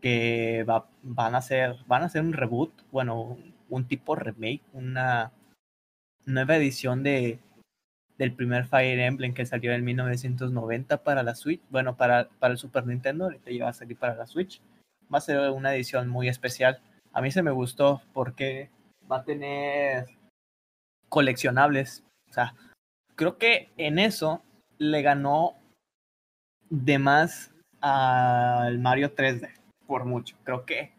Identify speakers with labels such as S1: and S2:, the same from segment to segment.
S1: que va, van a hacer, van a hacer un reboot, bueno, un tipo remake, una nueva edición de del primer Fire Emblem que salió en 1990 para la Switch, bueno, para, para el Super Nintendo, ahorita ya va a salir para la Switch. Va a ser una edición muy especial. A mí se me gustó porque va a tener coleccionables. O sea, creo que en eso le ganó de más al Mario 3D, por mucho. Creo que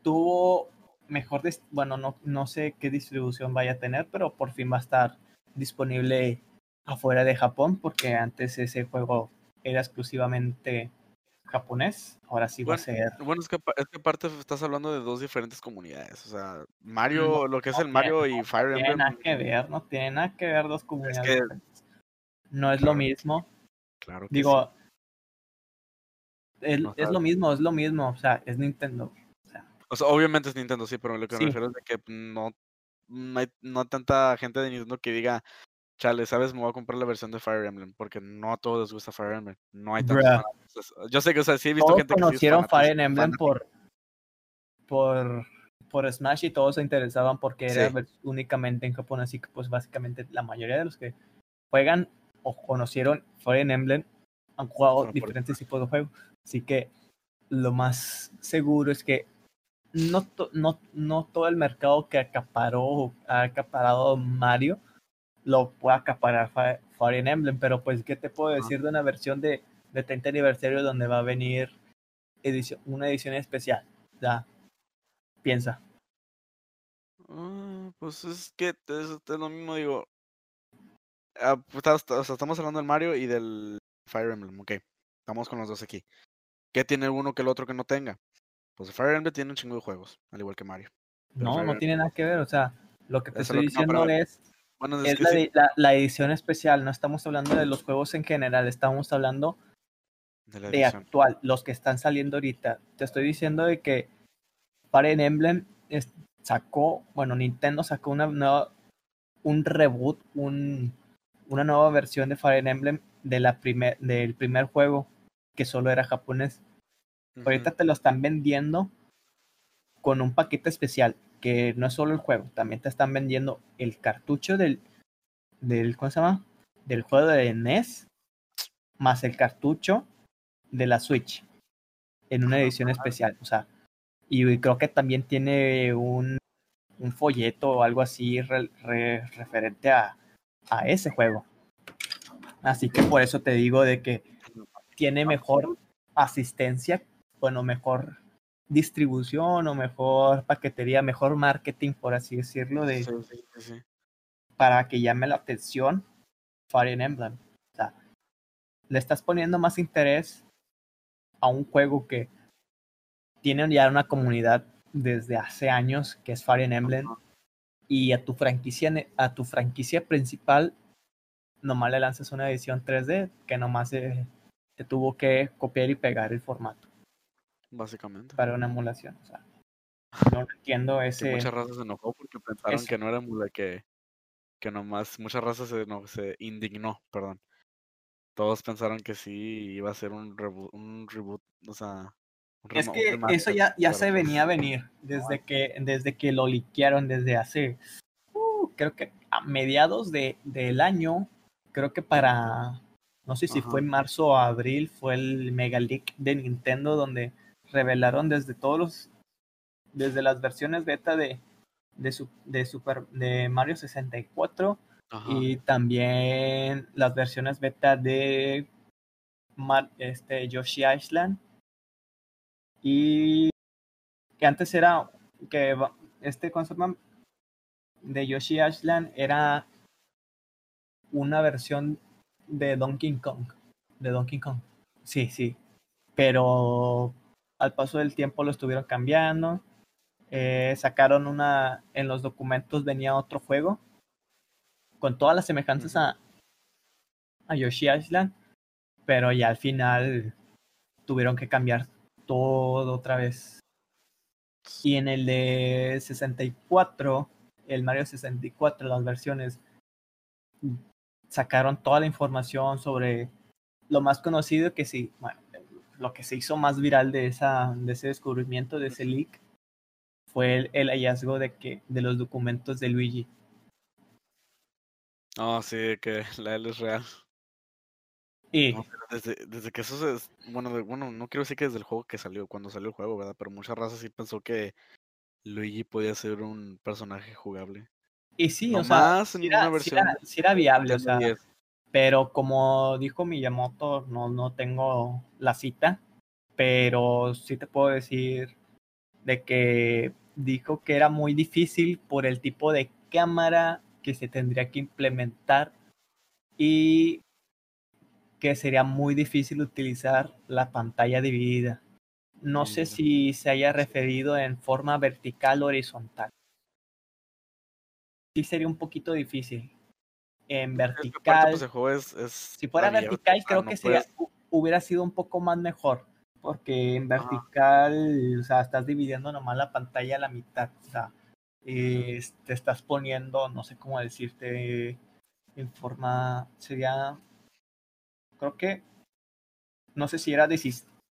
S1: tuvo mejor, bueno, no, no sé qué distribución vaya a tener, pero por fin va a estar disponible afuera de Japón, porque antes ese juego era exclusivamente japonés, ahora sí va a ser.
S2: Bueno, es que, es que aparte estás hablando de dos diferentes comunidades, o sea, Mario, lo que es el Mario y Fire Emblem.
S1: No tiene nada que ver, no tiene nada que ver dos comunidades. no es lo mismo.
S2: Claro.
S1: Digo, es, lo mismo, es lo mismo, o sea, es Nintendo.
S2: O sea, obviamente es Nintendo, sí, pero lo que me refiero es de que no no hay, no tanta gente de Nintendo que diga, chale, ¿sabes? Me voy a comprar la versión de Fire Emblem, porque no a todos les gusta Fire Emblem. No hay tantos Yo sé que, o sea, sí he visto gente
S1: que conocieron Fire Emblem por, por, por Smash y todos se interesaban porque era únicamente en Japón, así que pues básicamente la mayoría de los que juegan o conocieron Fire Emblem han jugado diferentes tipos de juegos. Así que lo más seguro es que no, no, no todo el mercado que acaparó, ha acaparado Mario lo puede acaparar Fire Emblem, pero pues, ¿qué te puedo decir de una versión de, de 30 aniversario donde va a venir edición, una edición especial? Ya, piensa.
S2: Ah, pues es que es, lo mismo, digo. Ah, pues, estamos hablando del Mario y del Fire Emblem, ok. Estamos con los dos aquí. ¿Qué tiene uno que el otro que no tenga? Pues Fire Emblem tiene un chingo de juegos, al igual que Mario.
S1: no, no tiene nada que ver, o sea, lo que te estoy diciendo es, es, la, edición especial, no estamos hablando de los juegos en general, estamos hablando de, actual, los que están saliendo ahorita. Te estoy diciendo de que Fire Emblem sacó, bueno, Nintendo sacó una nueva, un reboot, un, una nueva versión de Fire Emblem de la primer, del primer juego que solo era japonés Ahorita te lo están vendiendo con un paquete especial, que no es solo el juego, también te están vendiendo el cartucho del, del ¿cómo se llama? Del juego de NES, más el cartucho de la Switch, en una edición especial, o sea, y creo que también tiene un, un folleto o algo así referente a, a ese juego. Así que por eso te digo de que tiene mejor asistencia bueno, mejor distribución o mejor paquetería, mejor marketing, por así decirlo, de, para que llame la atención Fire Emblem. O sea, le estás poniendo más interés a un juego que tiene ya una comunidad desde hace años, que es Fire Emblem, y a tu franquicia, a tu franquicia principal, nomás le lanzas una edición 3D que nomás se tuvo que copiar y pegar el formato.
S2: Básicamente.
S1: Para una emulación. O sea, no entiendo ese.
S2: muchas razas se enojó porque pensaron que no era emula, que, que nomás. Muchas razas se, no, se indignó, perdón. Todos pensaron que sí iba a ser un reboot, un reboot o sea.
S1: es que eso ya, ya se pues venía a venir desde que, desde que lo liquearon desde hace, uh, creo que a mediados de, del año, creo que para, no sé si fue en marzo o abril, fue el Mega Leak de Nintendo donde revelaron desde todos los, desde las versiones beta de, de, su, de, Super, de Mario 64 y también las versiones beta de este, Yoshi Island. Y que antes era que este concepto de Yoshi Island era una versión de Donkey Kong de Donkey Kong sí sí pero al paso del tiempo lo estuvieron cambiando. Eh, sacaron una, en los documentos venía otro juego con todas las semejanzas a, a Yoshi Island, pero ya al final tuvieron que cambiar todo otra vez. Y en el de 64, el Mario 64, las versiones, sacaron toda la información sobre lo más conocido que sí, bueno, lo que se hizo más viral de, esa, de ese descubrimiento, de ese leak, fue el, hallazgo de, que, de los documentos de Luigi.
S2: Oh, sí, que la L es real. Y... desde, desde, que eso es, bueno, bueno, no quiero decir que desde el juego que salió, cuando salió el juego, ¿verdad? Pero muchas razas sí pensó que Luigi podía ser un personaje jugable.
S1: Y sí, o sea, era, era, viable, o sea, pero como dijo Miyamoto, no, no tengo la cita, pero sí te puedo decir de que dijo que era muy difícil por el tipo de cámara que se tendría que implementar y que sería muy difícil utilizar la pantalla dividida. No sé si se haya referido en forma vertical o horizontal. Sí sería un poquito difícil. En vertical.
S2: Pues,
S1: si fuera vertical, creo que sería, hubiera sido un poco más mejor. Porque en vertical, o sea, estás dividiendo nomás la pantalla a la mitad. O sea, te estás poniendo, no sé cómo decirte, en forma. Sería. Creo que. No sé si era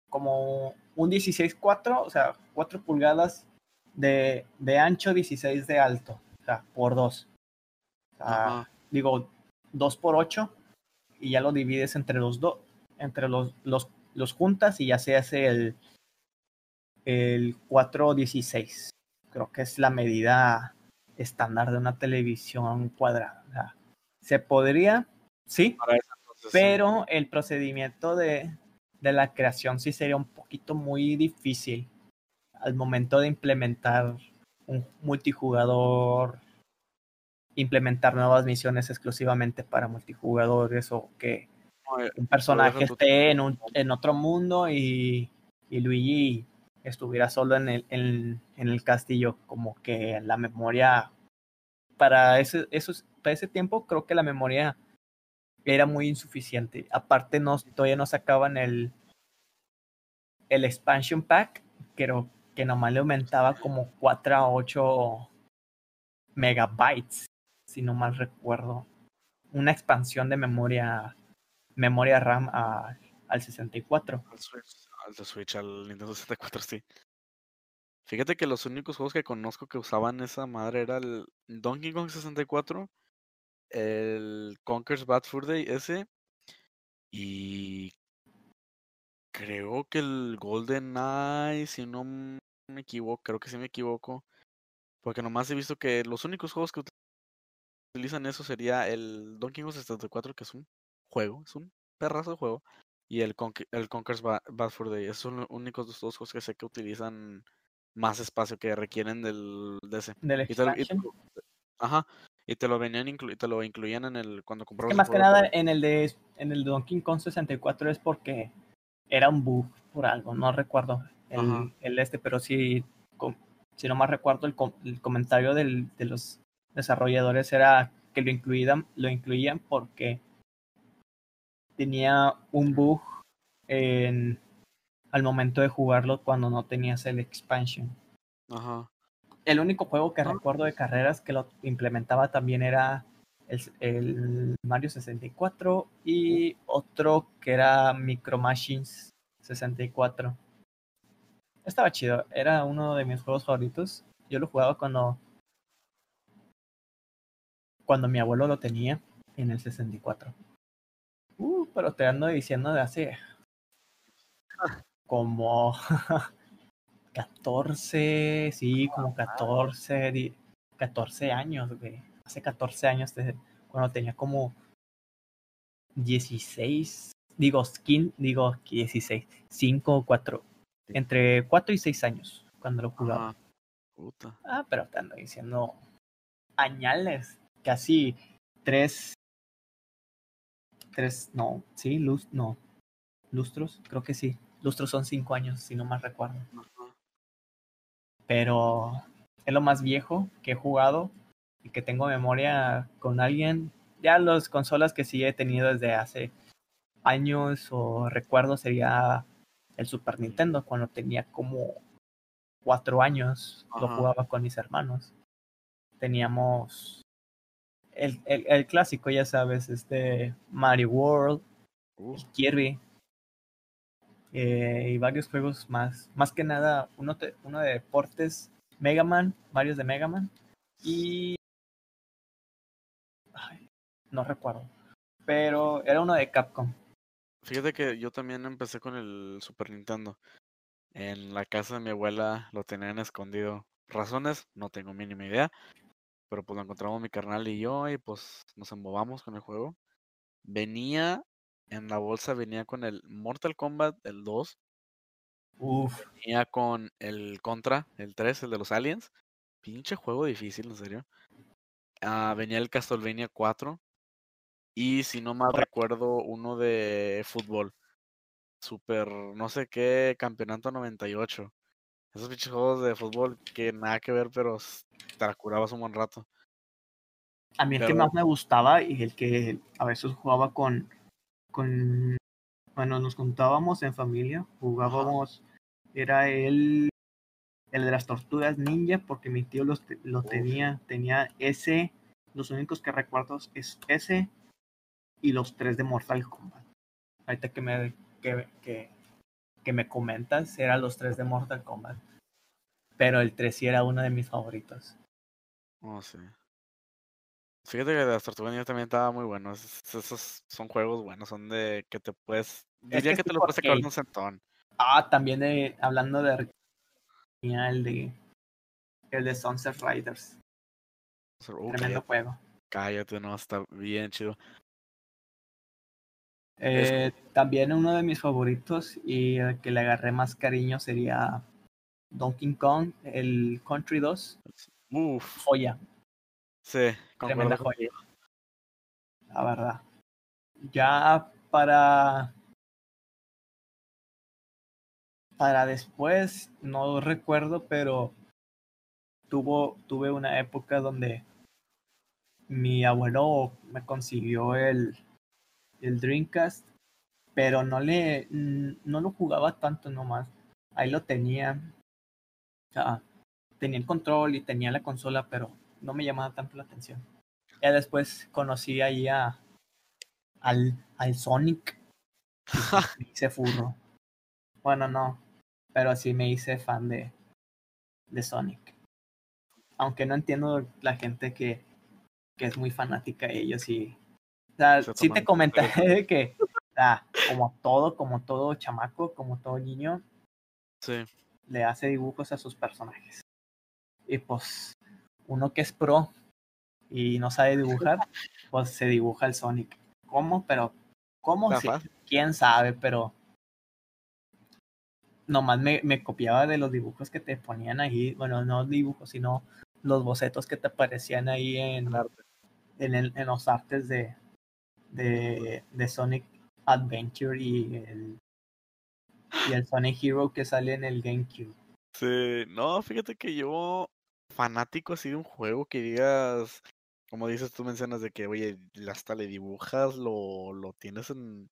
S1: como un 16.4, o sea, 4 pulgadas de, de, ancho, 16 de alto, o sea, por 2. O sea, digo, 2 por 8 y ya lo divides entre los dos, entre los, los, los juntas y ya se hace el, el 416. Creo que es la medida estándar de una televisión cuadrada. O sea, se podría, sí, pero el procedimiento de, de la creación sí sería un poquito muy difícil al momento de implementar un multijugador, implementar nuevas misiones exclusivamente para multijugadores o que eh, un personaje esté en, un, en otro mundo y, y Luigi estuviera solo en el, en, el castillo, como que la memoria para ese, esos, para ese tiempo creo que la memoria era muy insuficiente. Aparte, no, todavía no sacaban el, el expansion pack, creo que nomás le aumentaba como 4 a 8 megabytes, si no mal recuerdo. Una expansión de memoria, memoria RAM al 64.
S2: Al Switch, al Switch, al Nintendo 64, sí. Fíjate que los únicos juegos que conozco que usaban esa madre era el Donkey Kong 64 el Conker's Bad Fur Day ese. Y creo que el Golden Eye, si no me equivoco, creo que sí me equivoco. Porque nomás he visto que los únicos juegos que utilizan eso sería el Donkey Kong 64, que es un juego, es un perrazo de juego. Y el, el Conker's Bad, Fur Day. Esos son los únicos dos juegos que sé que utilizan más espacio que requieren del de ese. ajá. Y te lo venían inclu te lo incluían en el cuando comprabas.
S1: que más que nada en el de en el Donkey Kong 64 es porque era un bug por algo, no recuerdo el, el este, pero sí, si no más recuerdo el, el comentario del, de los desarrolladores era que lo incluían, lo incluían porque tenía un bug en, al momento de jugarlo cuando no tenías el expansion. Ajá. El único juego que recuerdo de carreras que lo implementaba también era el, Mario 64 y otro que era Micro Machines 64. Estaba chido, era uno de mis juegos favoritos. Yo lo jugaba cuando cuando mi abuelo lo tenía en el 64. Uh, pero te ando diciendo de hace como 14, sí, como 14, 14 años, güey. Hace 14 años, cuando tenía como 16, digo, skin, digo 16, 5 o 4, entre 4 y 6 años cuando lo jugaba. Ah, pero te ando diciendo añales, casi 3, 3, no, sí, luz, no, lustros, creo que sí. Lustros son 5 años, si no más recuerdo pero es lo más viejo que he jugado y que tengo memoria con alguien. Ya las consolas que sí he tenido desde hace años o recuerdo sería el Super Nintendo cuando tenía como cuatro años, lo jugaba con mis hermanos. Teníamos el, el, clásico, ya sabes, este Mario World, Kirby. eh, y varios juegos más. Más que nada, uno, uno de deportes, Mega Man, varios de Mega Man. Y. no recuerdo. Pero era uno de Capcom.
S2: Fíjate que yo también empecé con el Super Nintendo. En la casa de mi abuela lo tenían escondido. Razones, no tengo mínima idea. Pero pues lo encontramos mi carnal y yo y pues nos embobamos con el juego. Venía, en la bolsa venía con el Mortal Kombat, el 2.
S1: Uf.
S2: Venía con el Contra, el 3, el de los aliens. Pinche juego difícil, en serio. Ah, venía el Castlevania 4. Y si no mal recuerdo, uno de fútbol. Super, no sé qué, campeonato 98. Esos pinches juegos de fútbol que nada que ver, pero te la curabas un buen rato.
S1: A mí el que más me gustaba y el que a veces jugaba con, con bueno, nos contábamos en familia, jugábamos, era el, el de las tortugas ninja, porque mi tío los, lo tenía, tenía ese, los únicos que recuerdo es ese y los tres de Mortal Kombat. Ahorita que me, que, que, que me comentas, eran los tres de Mortal Kombat. Pero el 3 sí era uno de mis favoritos.
S2: Oh, sí. Fíjate que de las tortugas también estaba muy bueno. Esos, son juegos buenos, son de que te puedes. Diría que, te lo puedes sacar un centón.
S1: Ah, también de, hablando de el de el de Sunset Riders. Uh, Tremendo juego.
S2: Cállate, no, está bien chido.
S1: Eh, también uno de mis favoritos y el que le agarré más cariño sería Donkey Kong, el Country 2.
S2: Uf.
S1: Joya.
S2: Sí,
S1: tremenda joya. La verdad. Ya para para después, no recuerdo, pero tuvo, tuve una época donde mi abuelo me consiguió el, el Dreamcast, pero no le no lo jugaba tanto nomás. Ahí lo tenía. tenía el control y tenía la consola, pero no me llamaba tanto la atención. Ya después conocí ahí a al, al Sonic. Y me hice furro. Bueno, no. Pero sí me hice fan de, de Sonic. Aunque no entiendo la gente que, que es muy fanática de ellos y sea, sí te comenté que, como todo, como todo chamaco, como todo niño,
S2: sí.
S1: le hace dibujos a sus personajes. Y pues, uno que es pro y no sabe dibujar, pues se dibuja el Sonic. ¿Cómo? Pero, ¿cómo? Sí, quién sabe, pero nomás me, me copiaba de los dibujos que te ponían ahí, bueno, no dibujos, sino los bocetos que te aparecían ahí en, en, en los artes de, de, de Sonic Adventure y el, y el Sonic Hero que sale en el GameCube.
S2: Sí, no, fíjate que yo, fanático así de un juego que digas, como dices, tú mencionas de que, oye, hasta le dibujas, lo, lo tienes en,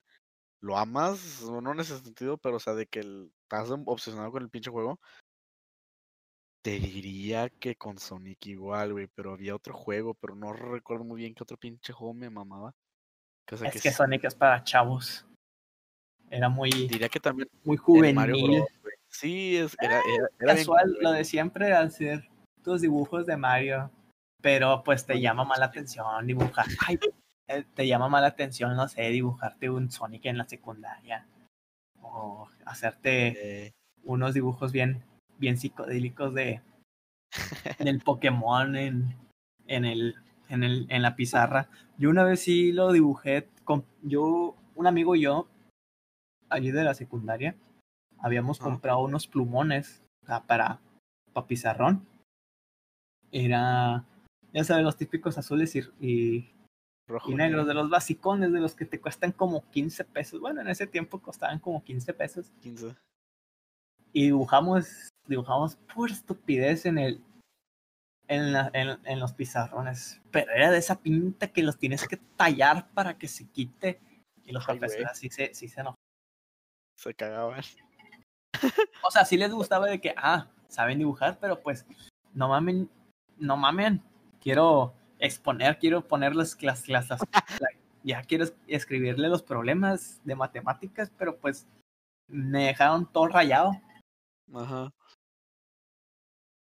S2: lo amas, no en ese sentido, pero o sea, de que estás obsesionado con el pinche juego. Te diría que con Sonic igual, güey, pero había otro juego, pero no recuerdo muy bien qué otro pinche juego me mamaba
S1: es que, Sonic es para chavos. Era muy.
S2: Diría que también.
S1: Muy juvenil.
S2: sí, es, era,
S1: era, casual, lo de siempre hacer tus dibujos de Mario. Pero pues te llama más la atención dibujar. Ay, eh, te llama más la atención, no sé, dibujarte un Sonic en la secundaria. O hacerte unos dibujos bien, bien psicodélicos de del Pokémon en, en el en, el, en la pizarra. Yo una vez sí lo dibujé, con, yo, un amigo y yo, allí de la secundaria, habíamos comprado unos plumones para, para pizarrón. Era, ya sabes, los típicos azules y, y, negros, de los basicones, de los que te cuestan como 15 pesos. Bueno, en ese tiempo costaban como 15 pesos.
S2: 15.
S1: Y dibujamos, dibujamos pura estupidez en el, en, la, en, en, los pizarrones. Pero era de esa pinta que los tienes que tallar para que se quite. Y los profesores así se, sí se enojaban.
S2: Se cagaban.
S1: O sea, sí les gustaba de que, ah, saben dibujar, pero pues, no mamen, no mamen. Quiero exponer, quiero poner las clases, ya quiero escribirle los problemas de matemáticas, pero pues me dejaron todo rayado. Ajá.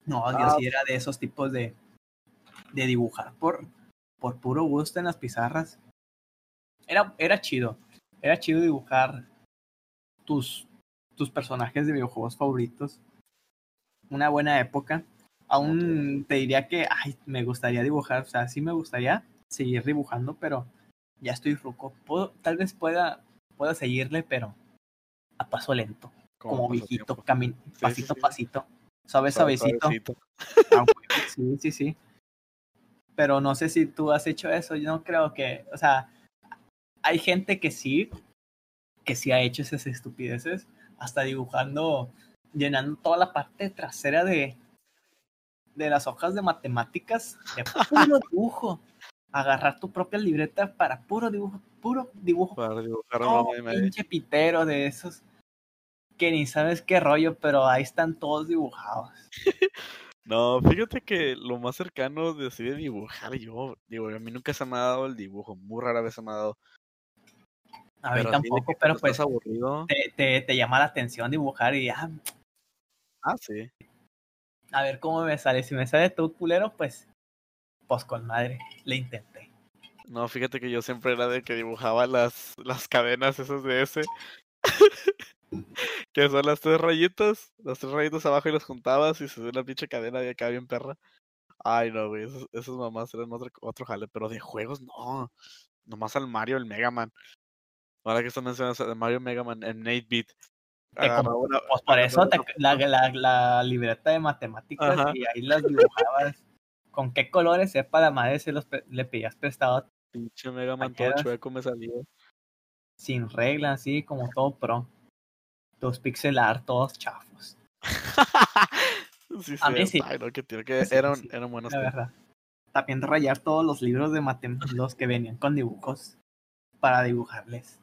S1: No, yo ah. sí era de esos tipos de, de dibujar por, por puro gusto en las pizarras. Era, era chido. Era chido dibujar tus, tus personajes de videojuegos favoritos. Una buena época. Aún te diría que, ay, me gustaría dibujar. O sea, sí me gustaría seguir dibujando, pero ya estoy ruco. tal vez pueda, pueda seguirle, pero a paso lento. Como, viejito, pasito a pasito. Suave, suavecito. Ah, sí, sí, sí. Pero no sé si tú has hecho eso. Yo no creo que, o sea, hay gente que sí, que sí ha hecho esas estupideces, hasta dibujando, llenando toda la parte trasera de, de las hojas de matemáticas de puro dibujo. Agarrar tu propia libreta para puro dibujo, puro dibujo. Para dibujar un pinche pitero de esos que ni sabes qué rollo, pero ahí están todos dibujados.
S2: no, fíjate que lo más cercano de así de dibujar, yo, digo, a mí nunca se me ha dado el dibujo, muy rara vez se me ha dado.
S1: A mí tampoco, pero pues aburrido. Te, te, te, llama la atención dibujar y ya.
S2: Ah, sí.
S1: A ver cómo me sale. Si me sale tú, culero, pues, pues con madre, le intenté.
S2: No, fíjate que yo siempre era de que dibujaba las, las cadenas esas de ese. que son las tres rayitas, las tres rayitas abajo y las juntabas y se ve una pinche cadena de acá bien perra. Ay, no, güey, esos, esos mamás eran otro, otro jale, pero de juegos no. Nomás al Mario, el Mega Man. Ahora que están mencionando el Mario Mega Man en 8-bit.
S1: pues por eso la, la, la, libreta de matemáticas y ahí las dibujabas. ¿Con qué colores sepa la madre se los le pedías prestado?
S2: Pinche Mega Man todo chueco me salió.
S1: Sin reglas, así como todo pro los pixel art todos chafos.
S2: sí, sí, a mí sí. que tiene que eran, eran buenos.
S1: La verdad. También rayar todos los libros de matemáticos que venían con dibujos para dibujarles.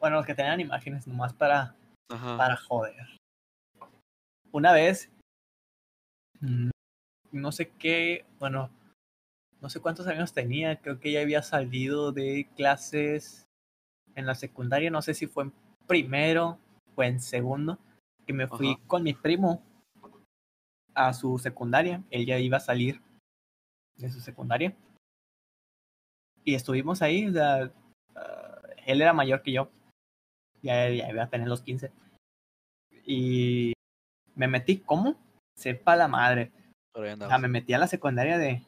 S1: Bueno, los que tenían imágenes nomás para, para joder. Una vez, mm, no sé qué, bueno, no sé cuántos años tenía, creo que ya había salido de clases en la secundaria, no sé si fue en primero fue en segundo, que me fui con mi primo a su secundaria. Él ya iba a salir de su secundaria. Y estuvimos ahí, o sea, ah, él era mayor que yo. Ya, ya iba a tener los 15. Y me metí, ¿cómo? Sepa la madre. O sea, me metí a la secundaria de,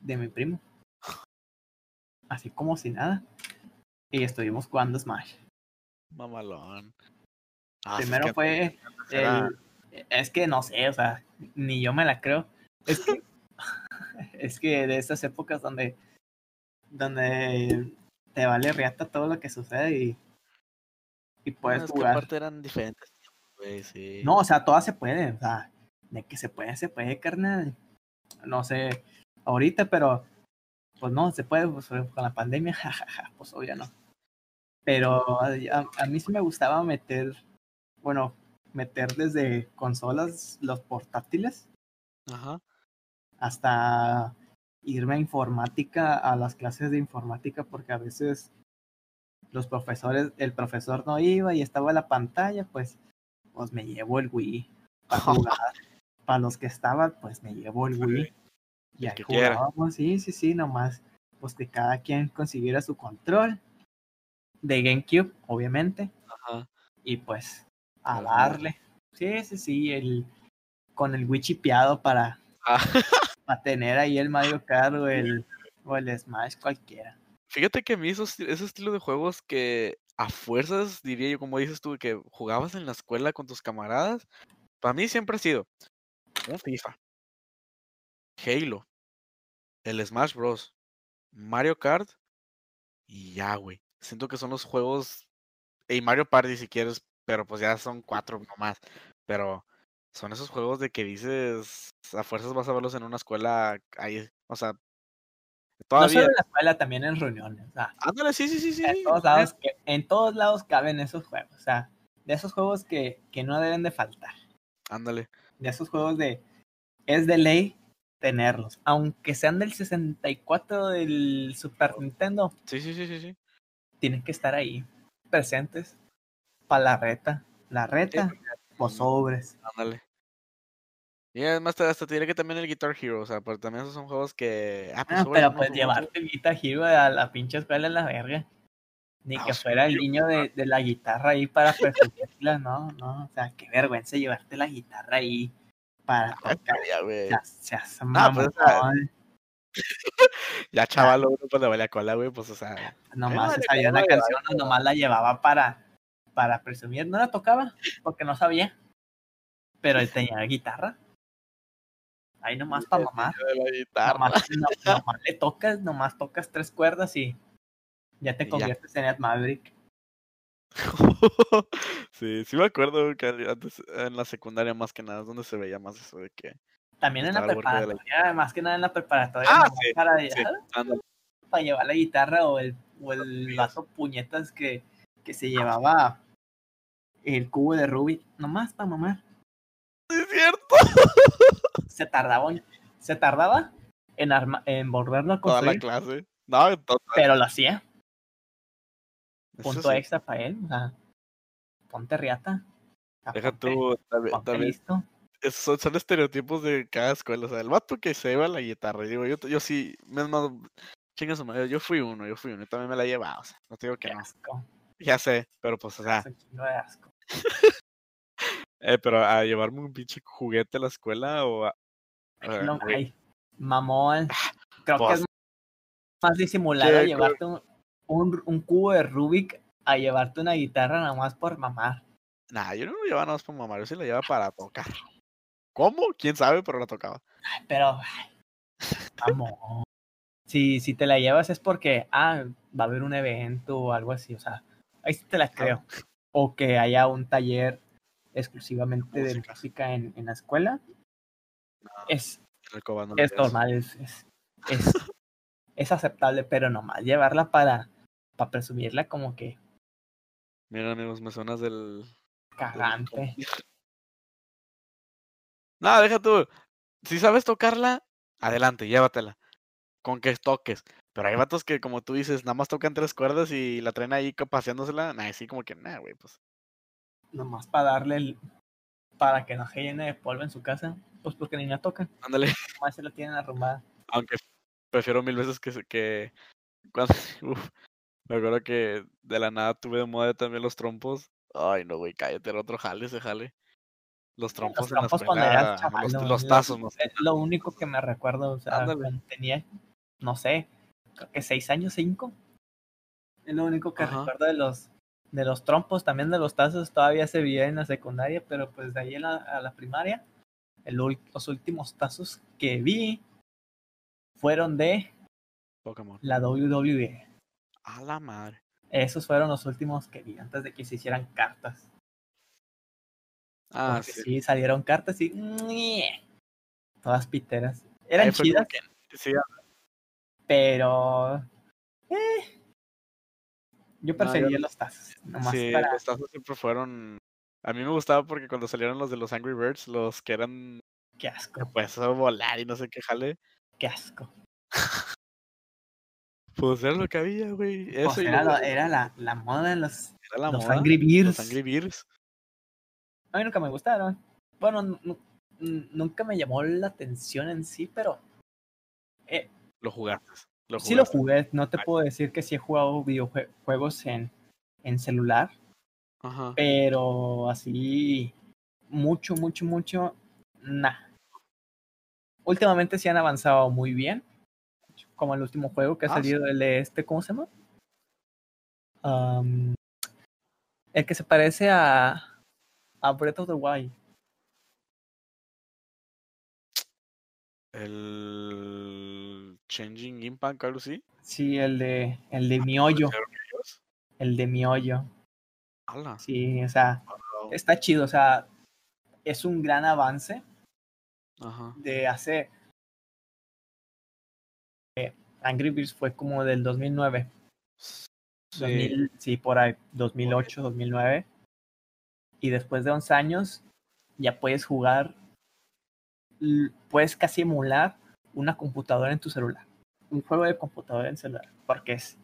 S1: de mi primo. Así como si nada. Y estuvimos jugando Smash.
S2: Mamalón.
S1: Ah, Primero fue. es que no sé, o sea, ni yo me la creo. Es que. es que de esas épocas donde. Donde te vale riata todo lo que sucede y. Y puedes jugar.
S2: eran diferentes.
S1: No, o sea, todas se pueden. O sea, de que se puede, se puede, carnal. No sé, ahorita, pero. Pues no, se puede, pues, con la pandemia, jajaja, pues obvio no. Pero a, a, mí sí me gustaba meter, bueno, meter desde consolas los portátiles. Ajá. Hasta irme a informática, a las clases de informática, porque a veces los profesores, el profesor no iba y estaba en la pantalla, pues, pues me llevo el Wii para jugar. para los que estaban, pues me llevo el Wii. Y ahí jugábamos, sí, sí, sí, nomás, pues que cada quien consiguiera su control de GameCube, obviamente. Ajá. Y pues a darle. Sí, sí, sí, el, con el Wii chipeado para, ah. para tener ahí el Mario Kart o el, o el Smash cualquiera.
S2: Fíjate que a mí esos, ese estilo de juegos que a fuerzas, diría yo, como dices tú, que jugabas en la escuela con tus camaradas, para mí siempre ha sido un FIFA, Halo, el Smash Bros, Mario Kart y ya, güey siento que son los juegos, y Mario Party si quieres, pero pues ya son cuatro nomás, pero son esos juegos de que dices, a fuerzas vas a verlos en una escuela ahí, o sea,
S1: todavía... No solo en la escuela, también en reuniones. O sea,
S2: Ándale, sí, sí, sí, sí. En
S1: todos, lados, que, en todos lados caben esos juegos, o sea, de esos juegos que, que no deben de faltar.
S2: Ándale.
S1: De esos juegos de, es de ley tenerlos, aunque sean del 64 del Super Nintendo.
S2: Sí, sí, sí, sí, sí
S1: tienen que estar ahí, presentes, para la reta. La reta, o sobres.
S2: Ándale. Y además hasta diré que también el Guitar Hero, o sea, porque también esos son juegos que...
S1: Ah, pues, ah pero pues llevarte el Guitar Hero a la pinche escuela en la verga. Ni que fuera el niño de, de, la guitarra ahí para presentarla, no, no, o sea, qué vergüenza llevarte la guitarra ahí para tocar. Se, hace no, pues,
S2: ya chaval, uno pues le valía cola, güey, pues o sea.
S1: Nomás sabía una canción, nomás la llevaba para, para presumir, no la tocaba, porque no sabía. Pero él tenía guitarra. Ahí nomás para mamá. Nomás, nomás le tocas, nomás tocas tres cuerdas y ya te conviertes en Ed Maverick.
S2: sí, sí me acuerdo que antes en la secundaria más que nada es donde se veía más eso de que
S1: también en la preparatoria, más que nada en la preparatoria ah, para, para, llevar la guitarra o el, o el vaso puñetas que, que se llevaba el cubo de Ruby, nomás para mamar.
S2: Es cierto.
S1: Se tardaba, se tardaba en, arma, en volverlo a
S2: construir. Toda la clase. No,
S1: Pero lo hacía. Punto extra para él. O sea, ponte riata.
S2: Deja tú, también, Son, son, estereotipos de cada escuela. O sea, el vato que se lleva la guitarra. Digo, yo, yo sí, mismo, chinga su madre, yo fui uno, yo fui uno, y también me la llevaba. O sea, no te digo que no. Ya sé, pero pues, o sea. eh, pero a llevarme un pinche juguete a la escuela o a.
S1: no, mamón. Ah, Creo que es pues más disimulado llevarte un, un, un, cubo de Rubik a llevarte una guitarra nada más por mamar.
S2: Nah, yo no lo llevaba nada más por mamar, yo sí la llevaba para tocar. ¿Cómo? ¿Quién sabe? Pero la tocaba.
S1: pero, vamos. si, si te la llevas es porque, ah, va a haber un evento o algo así, o sea, ahí sí te la creo. O que haya un taller exclusivamente de música en, en la escuela. es, es normal, es, es, es, es aceptable, pero nomás llevarla para para presumirla como que.
S2: Mira, amigos, me suenas del.
S1: Cagante.
S2: No, deja tú. Si sabes tocarla, adelante, llévatela. Con que toques. Pero hay vatos que, como tú dices, nada más tocan tres cuerdas y la traen ahí paseándosela. Nah, así como que, nah, güey, pues.
S1: Nomás para darle el. Para que no se llene de polvo en su casa. Pues porque ni la tocan.
S2: Ándale.
S1: Nomás se la tienen arrumbada.
S2: Aunque prefiero mil veces que. que cuando, uf, me acuerdo que de la nada tuve de moda también los trompos. Ay, no, güey, cállate, era otro jale, ese jale. Los trompos, en la escuela, los, tazos. No
S1: Es lo único que me recuerdo, o sea, tenía, no sé, creo que seis años, cinco. Es lo único que recuerdo de los de los trompos, también de los tazos, todavía se veía en la secundaria, pero pues de ahí la, a la primaria, el, los últimos tazos que vi fueron de
S2: Pokémon.
S1: la WWE.
S2: A la madre.
S1: Esos fueron los últimos que vi antes de que se hicieran cartas.
S2: Ah, sí.
S1: sí. salieron cartas y. Todas piteras. Eran chidas.
S2: Sí.
S1: Pero. Eh, yo prefería los tazos.
S2: sí, los tazos siempre fueron. A mí me gustaba porque cuando salieron los de los Angry Birds, los que eran.
S1: Qué asco.
S2: Pues volar y no sé qué jale.
S1: Qué asco.
S2: Pues era lo que había, güey.
S1: Eso pues era, era la, la, moda de los, los Angry Birds.
S2: Los Angry Birds.
S1: A mí nunca me gustaron. Bueno, nunca me llamó la atención en sí, pero. Eh,
S2: lo jugaste. Lo
S1: Sí lo jugué. No te puedo decir que sí he jugado videojuegos en, en celular.
S2: Ajá.
S1: Pero así. Mucho, mucho, mucho. Nah. Últimamente sí han avanzado muy bien como el último juego que ha ah, salido, el de este, ¿cómo se llama? el que se parece a, a Breath of the Wild.
S2: El Changing Impact, algo así.
S1: Sí, el de el de mi hoyo. El de mi hoyo. Sí, o sea, está chido, o sea, es un gran avance de hace Angry Birds fue como del 2009. Sí, sí por ahí, 2008, 2009. Y después de 11 años ya puedes jugar, puedes casi emular una computadora en tu celular. Un juego de computadora en celular, porque es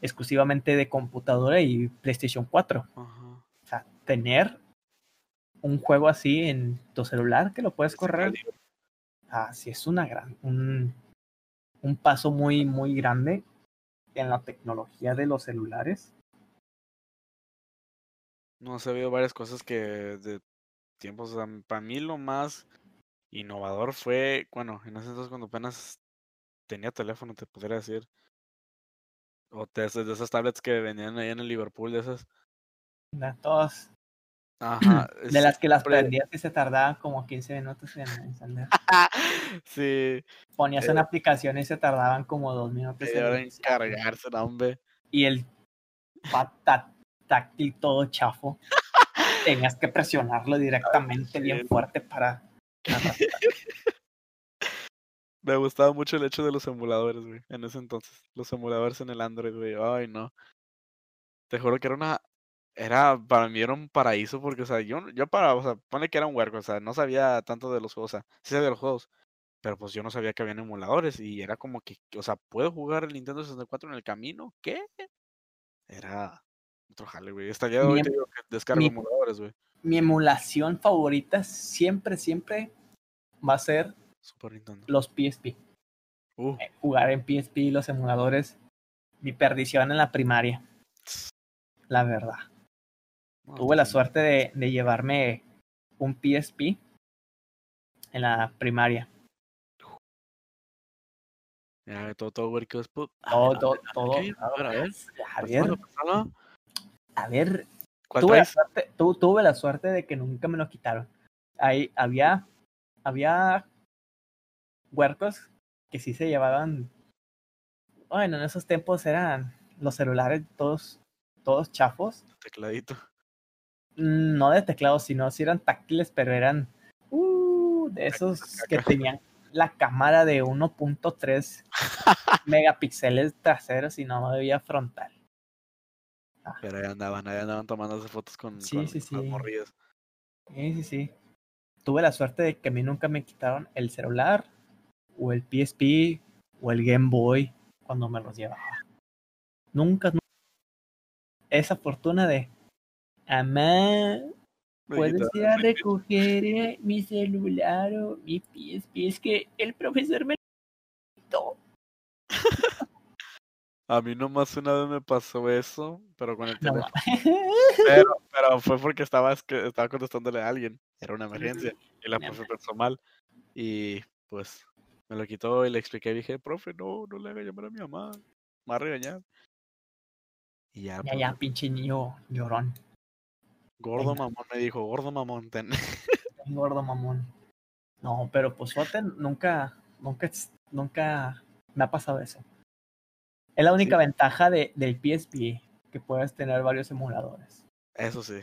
S1: exclusivamente de computadora y PlayStation 4. tener un juego así en tu celular que lo puedes correr. Ah, sí, es una gran, un, un paso muy, muy grande en la tecnología de los celulares.
S2: No, se ha habido varias cosas que de tiempos, para mí lo más innovador fue, bueno, en ese entonces cuando apenas tenía teléfono, te podría decir, o de, de esas tablets que venían ahí en el Liverpool, de esas.
S1: De todas.
S2: Ajá.
S1: De las que las prendías y se tardaban como 15 minutos en encender.
S2: sí.
S1: Ponías en una eh. aplicación y se tardaban como dos minutos
S2: en cargarse, hombre.
S1: Y el táctil todo chafo. Tenías que presionarlo directamente bien fuerte para.
S2: Me gustaba mucho el hecho de los emuladores, güey, en ese entonces. Los emuladores en el Android, güey. Ay, no. Te juro que era una era, para mí era un paraíso porque, o sea, yo, yo para, o sea, pone que era un huerco, o sea, no sabía tanto de los juegos, o sea, sí sabía de los juegos, pero pues yo no sabía que habían emuladores y era como que, o sea, ¿puedo jugar el Nintendo 64 en el camino? ¿Qué? Era otro jale, güey. Hasta ya hoy te digo que descargo emuladores, güey.
S1: Mi emulación favorita siempre, siempre va a ser
S2: Super Nintendo.
S1: los PSP. Uh. Eh, jugar en PSP, los emuladores, mi perdición en la primaria. La verdad. Tuve la suerte de, de llevarme un PSP en la primaria.
S2: Ya, todo, todo,
S1: todo, a ver, tuve, la suerte, tu, tuve la suerte de que nunca me lo quitaron. Ahí había, había huercos que sí se llevaban. Bueno, en esos tiempos eran los celulares todos, todos chafos.
S2: Tecladito.
S1: Mm, no de teclado, sino si eran táctiles, pero eran uh, de esos que tenían la cámara de 1.3 megapíxeles traseros y no debía frontal.
S2: Ah. Pero ahí andaban, ahí andaban tomándose fotos con,
S1: sí, sí, sí.
S2: morridos.
S1: Sí, sí, sí. Tuve la suerte de que a mí nunca me quitaron el celular, o el PSP, o el Game Boy cuando me los llevaba. Nunca, nunca. Esa fortuna de Amá, ¿puedes ir a recoger eh, mi celular o mi PSP? Es que el profesor me lo
S2: A mí nomás una vez me pasó eso, pero con el teléfono. pero, pero fue porque estaba, estaba contestándole a alguien. Era una emergencia. Y la profe pensó mal. Y pues me lo quitó y le expliqué. Y dije, profe, no, no le haga llamar a mi mamá. Me va a regañar.
S1: Y ya, ya, pues, ya, pinche niño llorón.
S2: Gordo mamón me dijo, gordo mamón. Ten.
S1: gordo mamón. No, pero pues suerte nunca, nunca, nunca me ha pasado eso. Es la única ventaja de, del PSP, que puedes tener varios emuladores.
S2: Eso sí.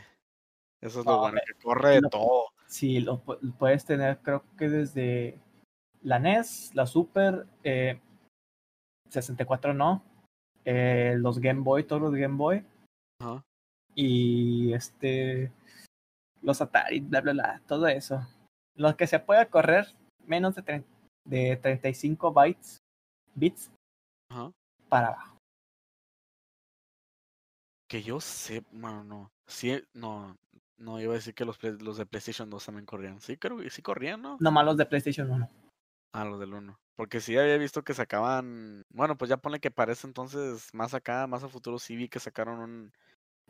S2: Eso es lo bueno, que corre todo.
S1: Sí, lo, puedes tener creo que desde la NES, la Super, eh, 64 no, eh, los Game Boy, todos los Game Boy. Y este los Atari, bla, bla, bla, todo eso. Lo que se pueda correr menos de, de 35 bytes, bits para abajo.
S2: Que yo sé, bueno, no. Sí, no, no iba a decir que los, los de PlayStation 2 también corrían. Sí, creo que sí corrían, ¿no?
S1: Nomás los de PlayStation 1.
S2: Ah, los del 1. Porque sí había visto que sacaban. Bueno, pues ya pone que parece entonces más acá, más a futuro sí vi que sacaron un,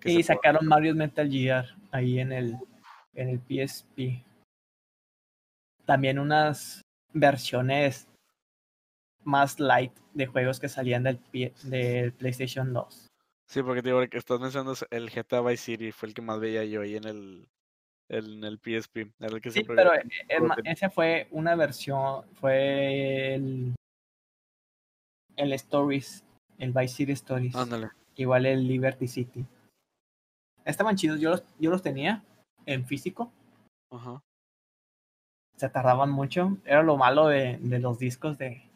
S1: y sacaron Mario Metal Gear ahí en el, en el PSP. También unas versiones más light de juegos que salían del, del PlayStation 2.
S2: Sí, porque te digo que estás mencionando el GTA Vice City, fue el que más veía yo ahí en el, en el PSP. el que
S1: sí, pero e, esa fue una versión, fue el, el Stories, el Vice City Stories.
S2: Ándale.
S1: Igual el Liberty City. Estaban chidos, yo los, yo los tenía en físico. Ajá. Se tardaban mucho. Era lo malo de, de los discos de,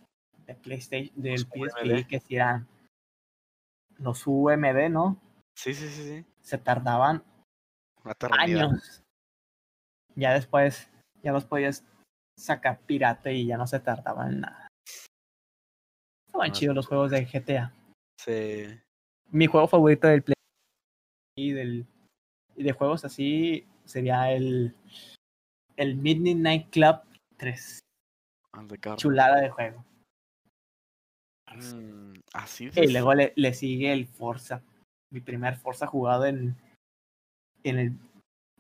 S1: de PlayStation, del PSP, que si eran los UMD, ¿no?
S2: Sí, sí, sí, sí.
S1: Se tardaban años. Ya después, ya los podías sacar pirata y ya no se tardaban en nada. Estaban chidos los juegos de GTA.
S2: Sí.
S1: Mi juego favorito del PlayStation y del Y de juegos así sería el, el Midnight Night Club 3. Chulada de juego.
S2: Mm, así
S1: Y luego le, le, sigue el Forza. Mi primer Forza jugado en, en, el,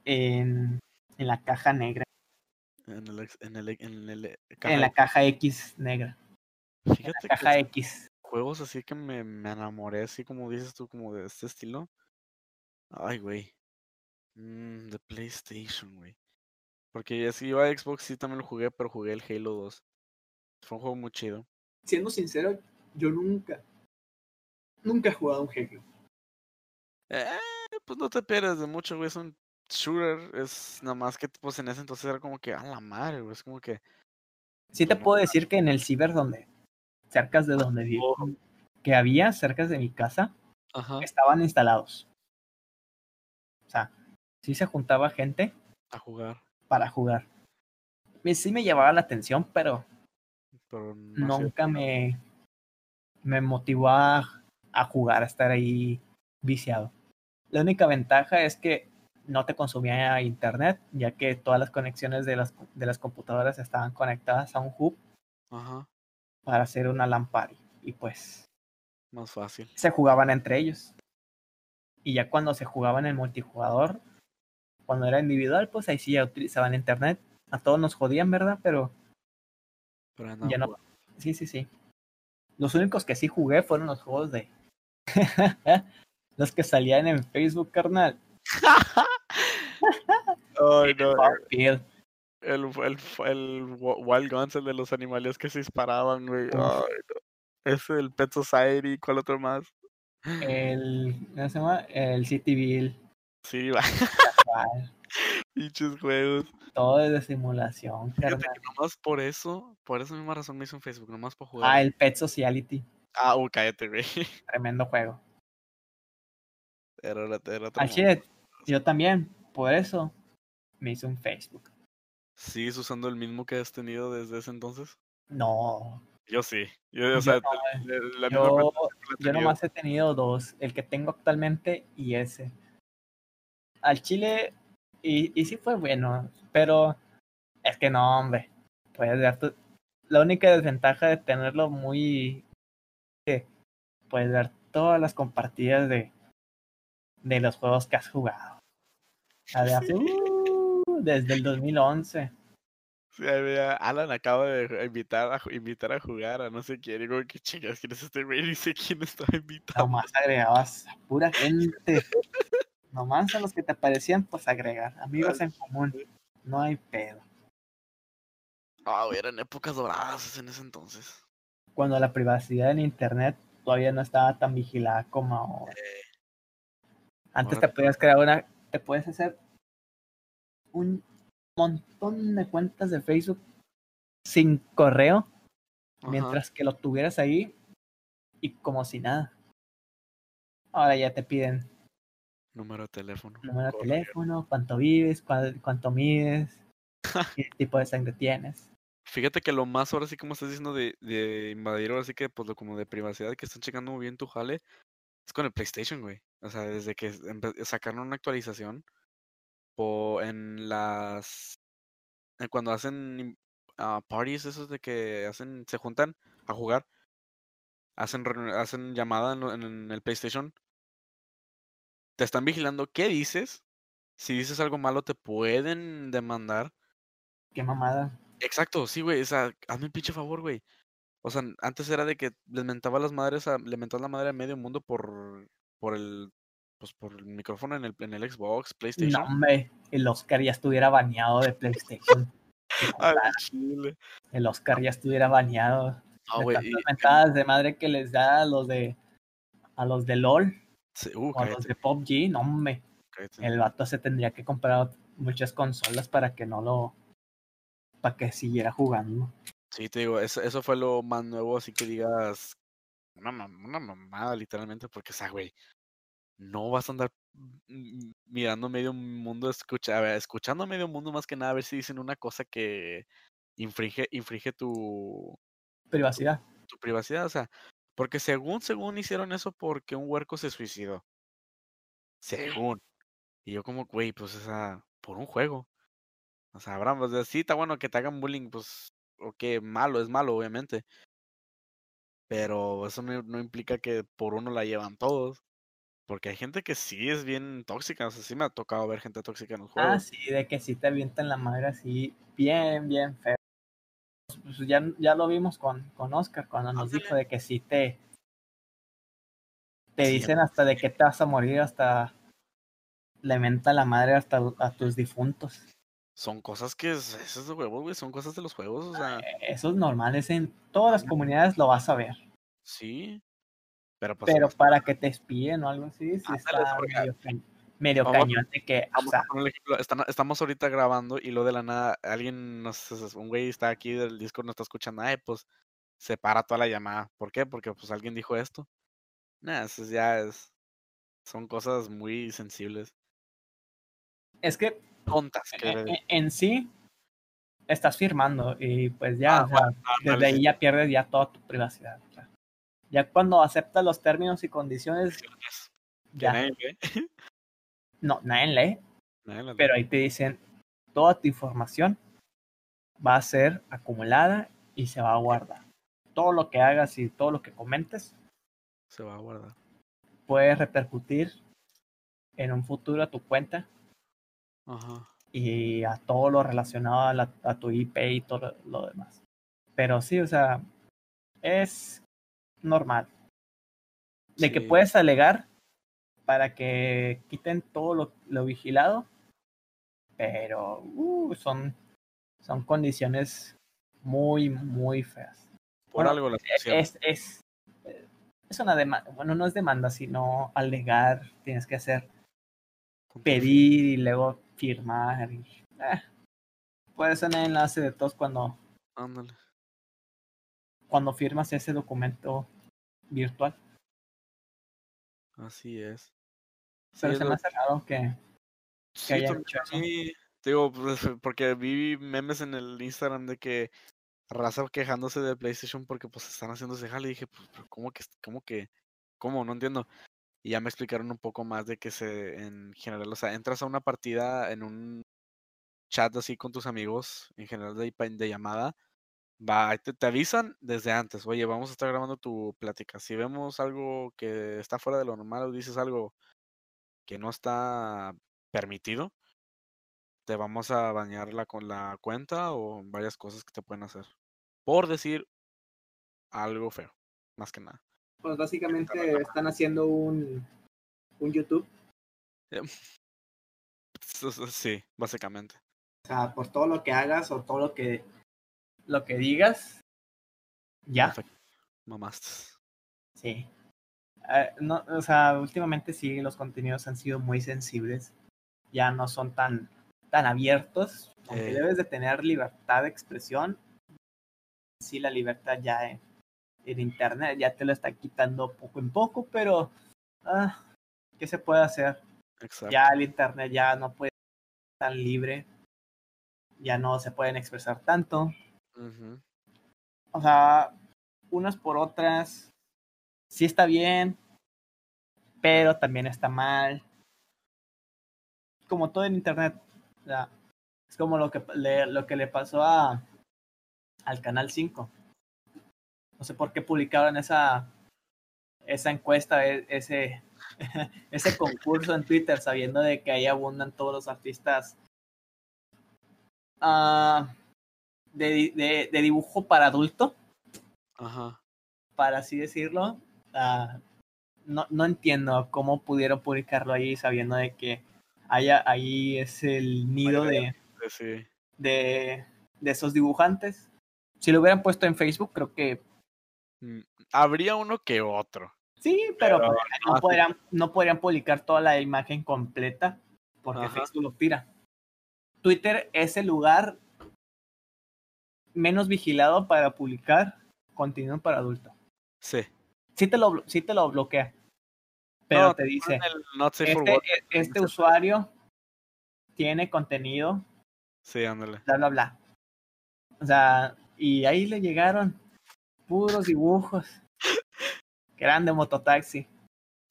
S1: en, en la caja negra.
S2: En, el, en, el, en, el,
S1: en la caja X negra.
S2: Fíjate
S1: la caja X.
S2: Juegos así que me, me enamoré, así como dices tú, como de este estilo. Ay, güey. Mm, de PlayStation, güey. Porque si iba a Xbox sí también lo jugué, pero jugué el Halo 2. Fue un juego muy chido.
S1: Siendo sincero, yo nunca, nunca he jugado un Halo.
S2: Eh, pues no te pierdes de mucho, güey. Es un shooter. Es nada más que pues en ese entonces era como que a la madre, güey. Es como que.
S1: Sí te puedo decir que en el ciber donde, cerca de donde vivo, oh. que había cerca de mi casa, estaban instalados. O sea, sí se juntaba gente.
S2: A jugar.
S1: Para jugar. Sí me llevaba la atención, pero, nunca me, me motivó a, a jugar, a estar ahí viciado. La única ventaja es que no te consumía internet, ya que todas las conexiones de las, de las computadoras estaban conectadas a un hub para hacer una lámpara. Y pues...
S2: Más fácil.
S1: Se jugaban entre ellos. Y ya cuando se jugaba en el multijugador, cuando era individual, pues ahí sí ya utilizaban internet. A todos nos jodían, ¿verdad? Pero... ya no. Sí, sí, sí. Los únicos que sí jugué fueron los juegos de... los que salían en Facebook, carnal.
S2: Ay, no. El, el, el, Wild Guns, el de los animales que se disparaban, güey. Ay, no. Ese, el Pet Society, ¿cuál otro más?
S1: El, ¿cómo se llama? El Cityville.
S2: Sí, va. Pinches juegos.
S1: Todo es de simulación,
S2: Fíjate que nomás por eso, por esa misma razón me hizo en Facebook, nomás por jugar.
S1: Ah, el Pet Sociality.
S2: Ah, uh, cállate, güey.
S1: Tremendo juego.
S2: Era, era
S1: otro Al yo también, por eso me hice un Facebook.
S2: ¿Sigues usando el mismo que has tenido desde ese entonces?
S1: No.
S2: Yo sí. Yo, o sea,
S1: la, yo, yo nomás he tenido dos, el que tengo actualmente y ese. Al Chile, y, y sí fue bueno, pero es que no, hombre. Puedes ver tu, la única desventaja de tenerlo muy... Puedes ver todas las compartidas de, de los juegos que has jugado. Uh, desde el 2011.
S2: Sí, Alan acaba de invitar a, invitar a jugar a no sé quién. Digo, ¿qué chingas quién es este güey? Dice quién estaba invitado.
S1: Nomás agregabas a pura gente. Nomás a los que te aparecían, pues agregar. Amigos en común. No hay pedo.
S2: Ah, eran épocas doradas en ese entonces.
S1: Cuando la privacidad en internet todavía no estaba tan vigilada como ahora. Eh, antes te podías crear una, te puedes hacer un montón de cuentas de Facebook sin correo, mientras que lo tuvieras ahí y como si nada. Ahora ya te piden
S2: número de teléfono,
S1: número de teléfono, cuánto vives, cuánto mides, qué tipo de sangre tienes.
S2: Fíjate que lo más ahora sí como estás diciendo de, de invadir ahora sí que pues lo como de privacidad que están checando muy bien tu jale es con el PlayStation, güey. O sea, desde que sacaron una actualización o en las cuando hacen uh, parties esos de que hacen se juntan a jugar hacen hacen llamada en, en, el PlayStation te están vigilando qué dices si dices algo malo te pueden demandar
S1: qué mamada
S2: exacto sí güey o sea hazme un pinche favor güey o sea, antes era de que le mentaba las madres a, le mentaba la madre a medio mundo por, por el pues por el micrófono en el, en el Xbox, PlayStation.
S1: No, hombre, el Oscar ya estuviera baneado de PlayStation. El Oscar ya estuviera baneado. No, mentadas de madre que les da a los de a los de LOL. Uh, o a los de PUBG, no hombre. El vato se tendría que comprar muchas consolas para que no lo para que siguiera jugando.
S2: Sí, te digo, eso, eso fue lo más nuevo, así que digas una, una mamada, literalmente, porque, o sea, güey, no vas a andar mirando medio mundo, escucha, escuchando medio mundo más que nada, a ver si dicen una cosa que infringe, infringe tu
S1: privacidad.
S2: Tu, privacidad, o sea, porque según, según hicieron eso porque un huerco se suicidó. Según. Y yo como, güey, pues esa, por un juego. O sea, Abraham, pues sí, está bueno que te hagan bullying, pues, o que malo, es malo, obviamente. Pero eso no, no, implica que por uno la llevan todos. Porque hay gente que sí es bien tóxica. O sea, sí me ha tocado ver gente tóxica en los ah, juegos.
S1: Ah, sí, de que sí te avientan la madre así, bien, bien feo. Pues ya, ya lo vimos con, con Oscar cuando nos dijo de que sí te. Te dicen hasta de que te vas a morir, hasta le menta la madre hasta a tus difuntos.
S2: Son cosas que es, eso de juegos, güey, son cosas de los juegos, o sea.
S1: Eso es normal, es en todas las comunidades lo vas a ver.
S2: Sí. Pero, pues,
S1: pero para que te espíen o algo así, sí está medio, cañón de que.
S2: estamos ahorita grabando y lo de la nada, alguien, un güey está aquí del Discord, no está escuchando, ay, pues se para toda la llamada. ¿Por qué? Porque pues alguien dijo esto. Nah, eso ya es. Son cosas muy sensibles.
S1: Es que en, sí, estás firmando y pues ya, ah, desde ahí ya pierdes ya toda tu privacidad. ya cuando aceptas los términos y condiciones, ya. No, nadie lee. Pero ahí te dicen, toda tu información va a ser acumulada y se va a guardar. Todo lo que hagas y todo lo que comentes
S2: se va a guardar.
S1: Puede repercutir en un futuro a tu cuenta y a todo lo relacionado a, tu IP y todo lo demás. Pero sí, o sea, es normal. De que puedes alegar para que quiten todo lo, vigilado, pero uh, son, son condiciones muy, muy feas.
S2: Por algo la
S1: es, es, es una demanda, bueno, no es demanda, sino alegar, tienes que hacer pedir y luego firmar. Y, eh, puede ser el enlace de todos cuando. Cuando firmas ese documento virtual.
S2: Así es.
S1: Pero se me hace raro que,
S2: sí, haya Digo, pues, porque vi memes en el Instagram de que raza quejándose de PlayStation porque pues están haciendo ese jale y dije, pues, ¿cómo que, cómo que, cómo? No entiendo. Y ya me explicaron un poco más de que se, en general, o sea, entras a una partida en un chat así con tus amigos, en general de, de llamada, va, te, te, avisan desde antes, oye, vamos a estar grabando tu plática. Si vemos algo que está fuera de lo normal o dices algo que no está permitido, te vamos a bañar la, con la cuenta o varias cosas que te pueden hacer. Por decir algo feo, más que nada.
S1: Pues básicamente están haciendo un, un YouTube.
S2: Em, sí, básicamente.
S1: O sea, por todo lo que hagas o todo lo que lo que digas, ya.
S2: Mamás.
S1: Sí. Eh, no, o sea, últimamente sí, los contenidos han sido muy sensibles. Ya no son tan, tan abiertos. Aunque eh. debes de tener libertad de expresión. Sí, la libertad ya el internet ya te lo está quitando poco en poco, pero ah, ¿qué se puede hacer? Ya el internet ya no puede ser tan libre, ya no se pueden expresar tanto. O sea, unas por otras, sí está bien, pero también está mal. Como todo en internet, es como lo que le, lo que le pasó a al canal 5 no sé por qué publicaron esa, esa encuesta, e, ese, ese concurso en Twitter, sabiendo de que ahí abundan todos los artistas uh, de, de, de, dibujo para adulto.
S2: Ajá.
S1: Para así decirlo. Uh, no, no entiendo cómo pudieron publicarlo ahí sabiendo de que haya, ahí es el nido de, de, de esos dibujantes. Si lo hubieran puesto en Facebook, creo que
S2: Mm, habría uno que otro.
S1: Sí, pero, pues, no, podrían, no podrían publicar toda la imagen completa porque Facebook lo tira. Twitter es el lugar menos vigilado para publicar contenido para adultos.
S2: Sí.
S1: Sí te lo, sí te lo bloquea. Pero te dice, este, e, este usuario tiene contenido.
S2: Sí, ándale.
S1: Bla, bla, bla. O sea, y ahí le llegaron puros dibujos. Grande mototaxi.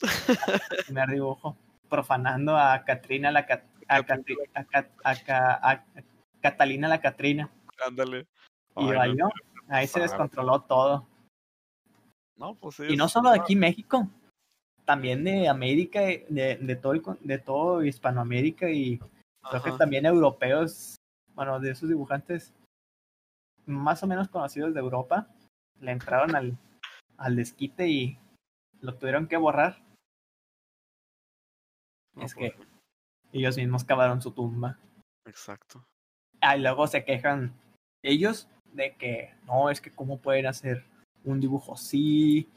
S1: Primer dibujo. profanando a Katrina la a, Catalina la Catrina.
S2: Ándale.
S1: Y ahí se descontroló todo.
S2: No, pues
S1: y no solo de aquí México, también de América, de, de, todo, de todo Hispanoamérica y creo que también europeos, bueno, de esos dibujantes más o menos conocidos de Europa, le entraron al, al desquite y lo tuvieron que borrar. es que pues, ellos mismos cavaron su tumba.
S2: Exacto.
S1: Ah, y luego se quejan ellos de que no, es que cómo pueden hacer un dibujo así,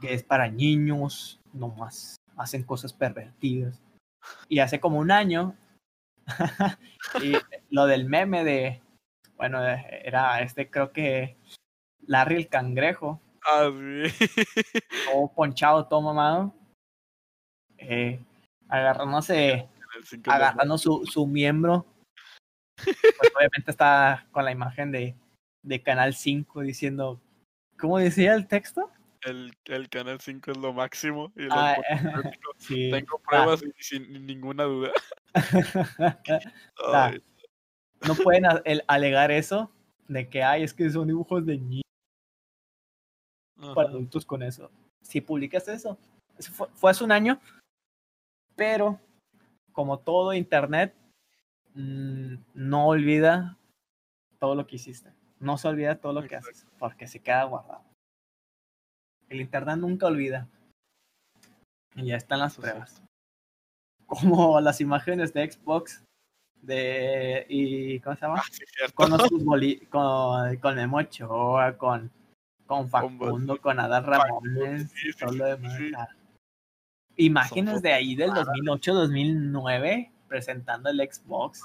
S1: que es para niños, nomás hacen cosas pervertidas. Y hace como un año, y lo del meme de, bueno, era este creo que Larry el cangrejo.
S2: Ah,
S1: Todo ponchado, todo mamado. Eh, agarrándose, agarrando su, su miembro. Pues obviamente está con la imagen de, de Canal 5 diciendo, ¿cómo decía el texto?
S2: El, el Canal 5 es lo máximo. Y ah, Tengo pruebas y sin ninguna duda.
S1: no pueden alegar eso de que hay, es que son dibujos de niños para adultos con eso. Si publicas eso, fue, fue, hace un año, pero como todo internet, mm, no olvida todo lo que hiciste. No se olvida todo lo que haces, porque se queda guardado. El internet nunca olvida. Y ya están las pruebas. Como las imágenes de Xbox de y ¿cómo se llama? Ah, con los con, con Memo Ochoa, con, con Facundo, con Adán Ramones, todo lo demás. Imágenes de ahí del 2008-2009 presentando el Xbox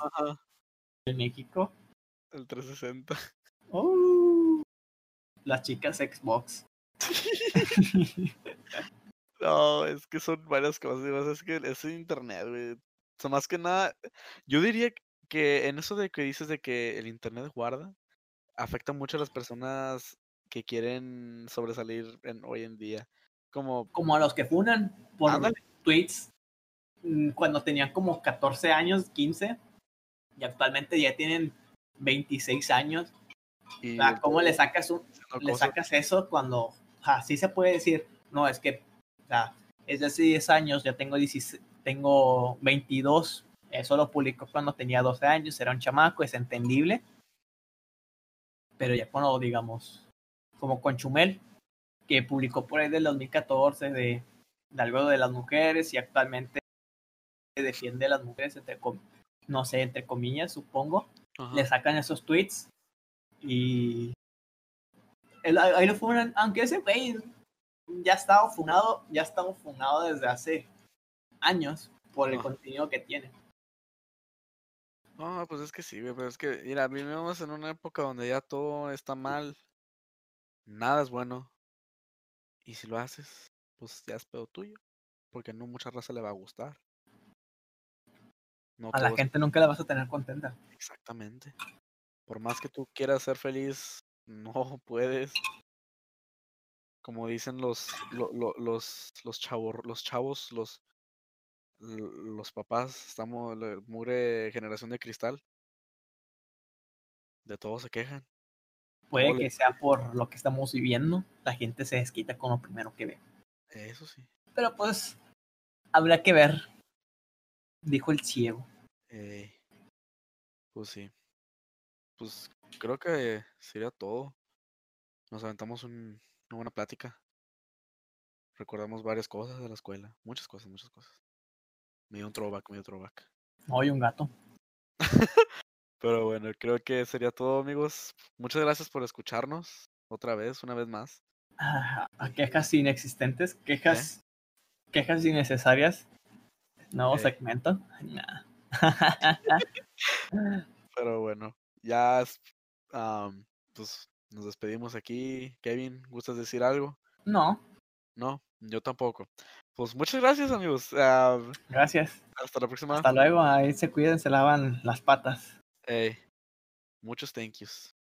S1: en México.
S2: El 360.
S1: Uh, las chicas Xbox.
S2: no, es que son varias cosas. Es que es internet, güey. O sea, más que nada, yo diría que en eso de que dices de que el internet guarda, afecta mucho a las personas que quieren sobresalir en, hoy en día. Como,
S1: como a los que funan por tweets mm, cuando tenían como 14 años, 15, y actualmente ya tienen 26 años y ¿cómo le sacas, un, le sacas eso cuando así se puede decir? No, es que o sea, es de hace 10 años, ya tengo, 16, tengo 22, eso lo publicó cuando tenía 12 años, era un chamaco, es entendible. Pero ya cuando, digamos, como con Chumel, que publicó por ahí del 2014 de, de algo de las mujeres y actualmente defiende a las mujeres, entre, no sé, entre comillas, supongo, le sacan esos tweets y ahí lo funan, aunque ese güey ya estaba funado, ya estaba funado desde hace años por el contenido que tiene.
S2: No, pues es que sí, pero es que, mira, vivimos en una época donde ya todo está mal, nada es bueno. Y si lo haces, pues ya es pedo tuyo, porque no mucha raza le va a gustar.
S1: a la gente nunca la vas a tener contenta.
S2: Exactamente. Por más que tú quieras ser feliz, no puedes. Como dicen los, los, los chavos, los chavos, los, los papás, estamos la mugre generación de cristal. De todo se quejan.
S1: Puede que sea por lo que estamos viviendo. La gente se desquita con lo primero que ve.
S2: Eso sí.
S1: Pero pues, habrá que ver. Dijo el ciego.
S2: pues sí. Pues creo que sería todo. Nos aventamos un, una buena plática. Recordamos varias cosas de la escuela. Muchas cosas, muchas cosas. Me dio un throwback, me dio un throwback.
S1: Hoy un gato.
S2: Pero bueno, creo que sería todo, amigos. Muchas gracias por escucharnos otra vez, una vez más.
S1: Ah, quejas inexistentes, quejas, quejas innecesarias. Nuevo segmento.
S2: Pero bueno, ya pues nos despedimos aquí. Kevin, ¿gustas decir algo?
S1: No.
S2: No, yo tampoco. Pues muchas gracias, amigos.
S1: gracias.
S2: Hasta la próxima.
S1: Hasta luego. Ahí se cuiden, se lavan las patas.
S2: Hey, muchos thank yous.